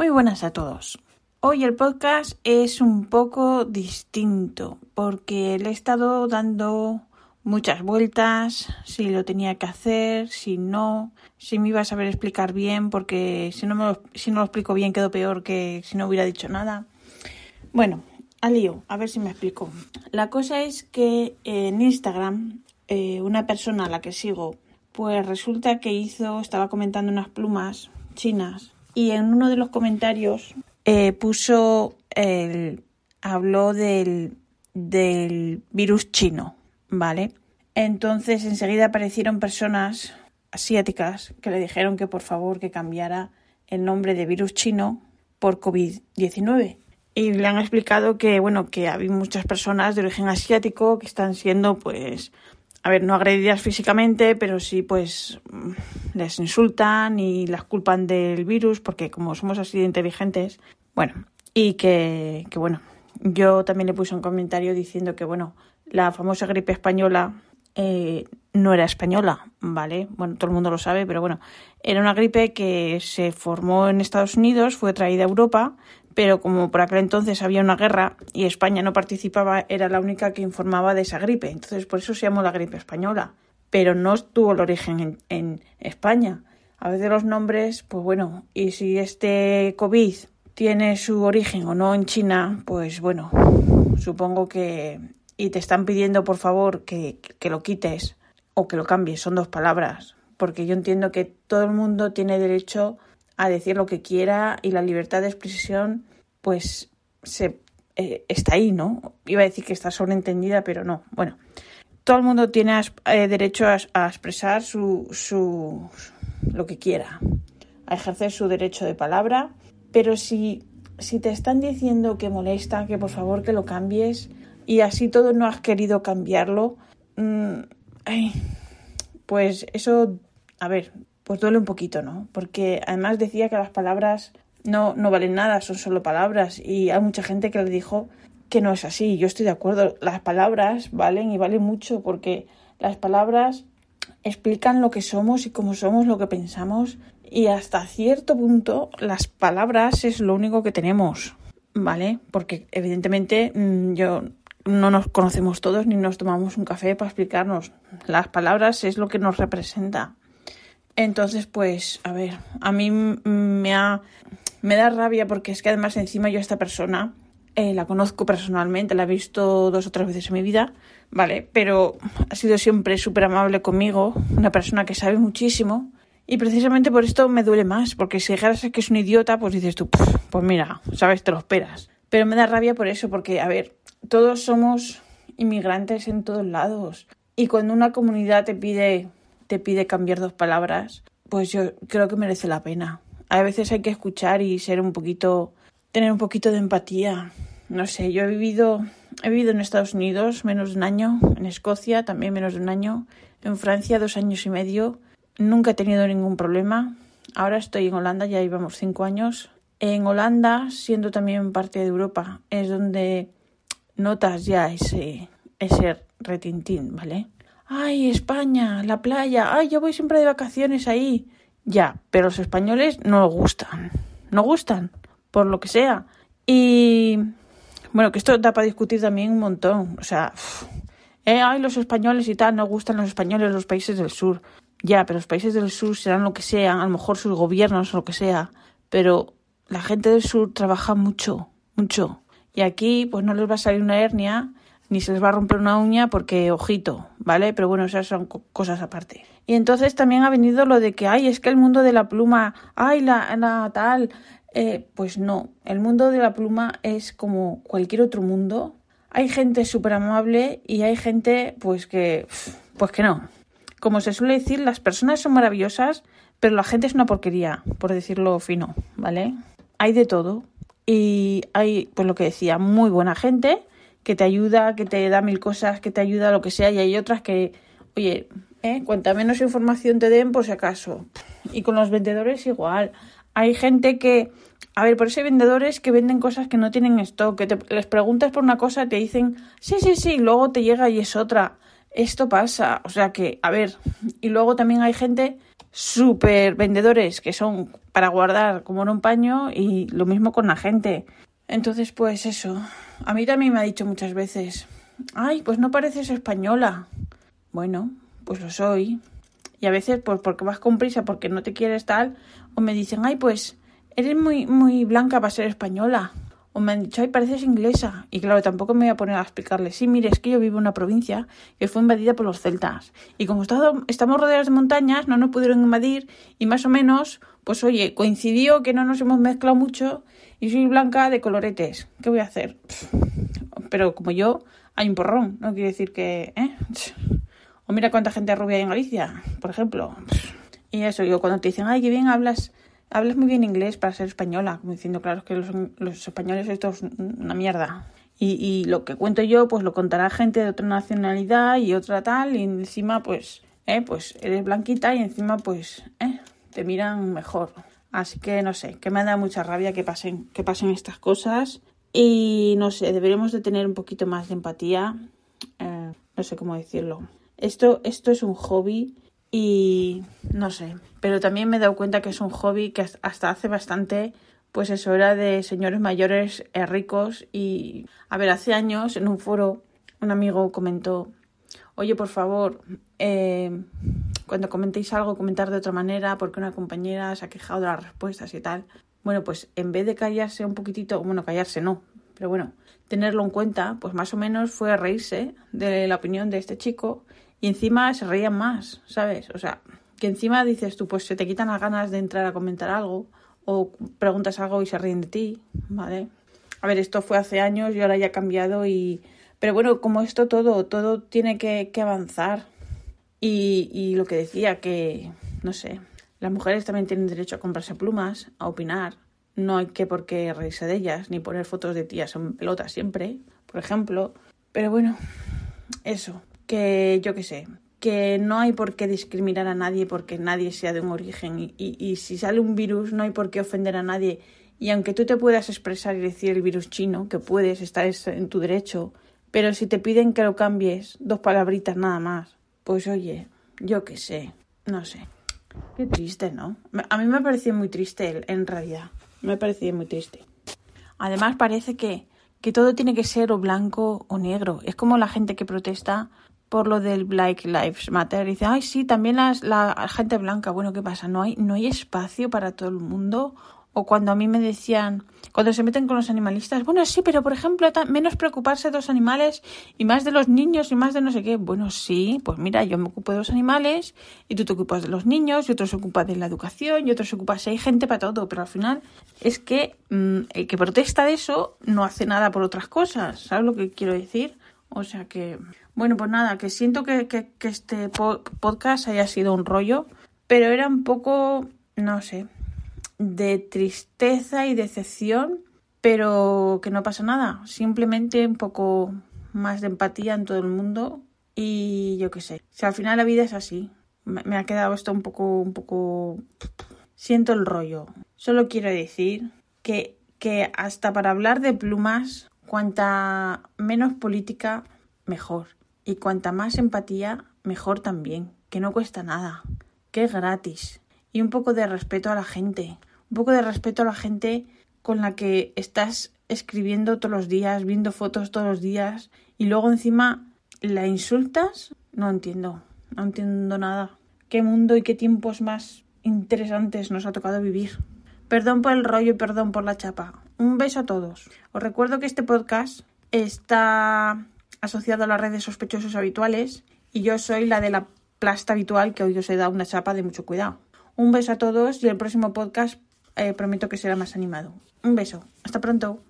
Muy buenas a todos. Hoy el podcast es un poco distinto porque le he estado dando muchas vueltas, si lo tenía que hacer, si no, si me iba a saber explicar bien, porque si no, me lo, si no lo explico bien quedó peor que si no hubiera dicho nada. Bueno, al lío, a ver si me explico. La cosa es que en Instagram eh, una persona a la que sigo, pues resulta que hizo, estaba comentando unas plumas chinas y en uno de los comentarios eh, puso el habló del, del virus chino, ¿vale? Entonces enseguida aparecieron personas asiáticas que le dijeron que por favor que cambiara el nombre de virus chino por COVID-19. Y le han explicado que, bueno, que hay muchas personas de origen asiático que están siendo, pues, a ver, no agredidas físicamente, pero sí pues mm, les insultan y las culpan del virus, porque como somos así de inteligentes, bueno, y que, que bueno, yo también le puse un comentario diciendo que bueno, la famosa gripe española eh, no era española, ¿vale? Bueno, todo el mundo lo sabe, pero bueno, era una gripe que se formó en Estados Unidos, fue traída a Europa, pero como por aquel entonces había una guerra y España no participaba, era la única que informaba de esa gripe. Entonces, por eso se llamó la gripe española. Pero no tuvo el origen en, en España. A veces los nombres, pues bueno, y si este COVID tiene su origen o no en China, pues bueno, supongo que... Y te están pidiendo, por favor, que, que lo quites o que lo cambies. Son dos palabras. Porque yo entiendo que todo el mundo tiene derecho a decir lo que quiera y la libertad de expresión pues se eh, está ahí, ¿no? Iba a decir que está sobreentendida, pero no. Bueno, todo el mundo tiene eh, derecho a, expresar su, su lo que quiera, a ejercer su derecho de palabra, pero si, si te están diciendo que molesta, que por favor que lo cambies y así todo no has querido cambiarlo, ay, pues eso, a ver, pues duele un poquito, ¿no? Porque además decía que las palabras no, no valen nada, son solo palabras. Y hay mucha gente que le dijo que no es así. Yo estoy de acuerdo. Las palabras valen y valen mucho porque las palabras explican lo que somos y cómo somos, lo que pensamos. Y hasta cierto punto las palabras es lo único que tenemos, ¿vale? Porque evidentemente mm, yo no nos conocemos todos ni nos tomamos un café para explicarnos. Las palabras es lo que nos representa. Entonces, pues, a ver, a mí me, da rabia porque es que además encima yo a esta persona eh, la conozco personalmente, la he visto dos o tres veces en mi vida, ¿vale? Pero ha sido siempre súper amable conmigo, una persona que sabe muchísimo. Y precisamente por esto me duele más, porque si dijeras que es un idiota, pues dices tú, pues mira, sabes, te lo esperas. Pero me da rabia por eso, porque, a ver, todos somos inmigrantes en todos lados. Y cuando una comunidad te pide te pide cambiar dos palabras, pues yo creo que merece la pena. A veces hay que escuchar y ser un poquito, tener un poquito de empatía. No sé, yo he vivido, he vivido en Estados Unidos menos de un año, en Escocia también menos de un año, en Francia dos años y medio. Nunca he tenido ningún problema. Ahora estoy en Holanda, ya llevamos cinco años. En Holanda, siendo también parte de Europa, es donde notas ya ese, ese retintín, ¿vale? Ay, España, la playa, ay, yo voy siempre de vacaciones ahí. Ya, pero los españoles no gustan, no gustan, por lo que sea. Y bueno, que esto da para discutir también un montón. O sea, eh, ay, los españoles y tal, no gustan los españoles los países del sur. Ya, pero los países del sur serán lo que sean, a lo mejor sus gobiernos o lo que sea. Pero la gente del sur trabaja mucho, mucho. Y aquí, pues no les va a salir una hernia ni se les va a romper una uña porque ojito, ¿vale? Pero bueno, esas son cosas aparte. Y entonces también ha venido lo de que, ay, es que el mundo de la pluma, ay, la, la tal, eh, pues no, el mundo de la pluma es como cualquier otro mundo. Hay gente súper amable y hay gente, pues que, pues que no. Como se suele decir, las personas son maravillosas, pero la gente es una porquería, por decirlo fino, ¿vale? Hay de todo. Y hay, pues lo que decía, muy buena gente que te ayuda, que te da mil cosas, que te ayuda lo que sea, y hay otras que, oye, ¿eh? cuanta menos información te den, por si acaso. Y con los vendedores igual. Hay gente que, a ver, por eso hay vendedores que venden cosas que no tienen stock, que te, les preguntas por una cosa, te dicen, sí, sí, sí, y luego te llega y es otra. Esto pasa, o sea que, a ver, y luego también hay gente súper vendedores que son para guardar como en un paño y lo mismo con la gente. Entonces, pues eso. A mí también me ha dicho muchas veces, ay, pues no pareces española. Bueno, pues lo soy. Y a veces, pues porque vas con prisa, porque no te quieres tal, o me dicen, ay, pues eres muy, muy blanca para ser española. O me han dicho, ay, pareces inglesa. Y claro, tampoco me voy a poner a explicarle, sí, mire, es que yo vivo en una provincia que fue invadida por los celtas. Y como estamos rodeados de montañas, no nos pudieron invadir y más o menos, pues oye, coincidió que no nos hemos mezclado mucho y soy blanca de coloretes. ¿Qué voy a hacer? Pero como yo, hay un porrón. No quiere decir que... ¿eh? O mira cuánta gente rubia hay en Galicia, por ejemplo. Y eso, yo cuando te dicen, ay, qué bien hablas hablas muy bien inglés para ser española, como diciendo, claro, que los, los españoles esto es una mierda. Y, y, lo que cuento yo, pues lo contará gente de otra nacionalidad y otra tal, y encima, pues, eh, pues eres blanquita y encima, pues, eh, te miran mejor. Así que no sé, que me da mucha rabia que pasen, que pasen estas cosas. Y no sé, deberíamos de tener un poquito más de empatía. Eh, no sé cómo decirlo. Esto, esto es un hobby y no sé, pero también me he dado cuenta que es un hobby que hasta hace bastante, pues eso era de señores mayores eh, ricos y, a ver, hace años en un foro un amigo comentó, oye, por favor, eh, cuando comentéis algo, comentar de otra manera, porque una compañera se ha quejado de las respuestas y tal. Bueno, pues en vez de callarse un poquitito, bueno, callarse no, pero bueno, tenerlo en cuenta, pues más o menos fue a reírse de la opinión de este chico y encima se reían más, ¿sabes? O sea, que encima dices tú, pues se te quitan las ganas de entrar a comentar algo o preguntas algo y se ríen de ti, ¿vale? A ver, esto fue hace años y ahora ya ha cambiado y... Pero bueno, como esto todo, todo tiene que, avanzar. Y, y lo que decía, que, no sé, las mujeres también tienen derecho a comprarse plumas, a opinar. No hay que por qué reírse de ellas, ni poner fotos de tías en pelotas siempre, por ejemplo. Pero bueno, eso que yo qué sé, que no hay por qué discriminar a nadie porque nadie sea de un origen y, y, si sale un virus no hay por qué ofender a nadie y aunque tú te puedas expresar y decir el virus chino, que puedes estar en tu derecho, pero si te piden que lo cambies dos palabritas nada más, pues oye, yo qué sé, no sé. Qué triste, ¿no? A mí me parecía muy triste en realidad. Me parecía muy triste. Además parece que, que todo tiene que ser o blanco o negro. Es como la gente que protesta por lo del Black Lives Matter. dice, ay, sí, también las, la gente blanca. Bueno, ¿qué pasa? ¿No hay, ¿No hay espacio para todo el mundo? O cuando a mí me decían, cuando se meten con los animalistas, bueno, sí, pero por ejemplo, menos preocuparse de los animales y más de los niños y más de no sé qué. Bueno, sí, pues mira, yo me ocupo de los animales y tú te ocupas de los niños y otro se ocupa de la educación y otro se ocupa, si hay gente para todo, pero al final es que mm, el que protesta de eso no hace nada por otras cosas, ¿sabes lo que quiero decir? O sea que, bueno, pues nada, que siento que, que, este podcast haya sido un rollo, pero era un poco, no sé, de tristeza y decepción, pero que no pasa nada, simplemente un poco más de empatía en todo el mundo y yo qué sé, si al final la vida es así, me, ha quedado esto un poco, un poco, siento el rollo. Solo quiero decir que, que hasta para hablar de plumas Cuanta menos política, mejor. Y cuanta más empatía, mejor también. Que no cuesta nada. Que es gratis. Y un poco de respeto a la gente. Un poco de respeto a la gente con la que estás escribiendo todos los días, viendo fotos todos los días. Y luego encima la insultas. No entiendo. No entiendo nada. Qué mundo y qué tiempos más interesantes nos ha tocado vivir. Perdón por el rollo y perdón por la chapa. Un beso a todos. Os recuerdo que este podcast está asociado a las redes sospechosos habituales y yo soy la de la plasta habitual que hoy os he dado una chapa de mucho cuidado. Un beso a todos y el próximo podcast eh, prometo que será más animado. Un beso. Hasta pronto.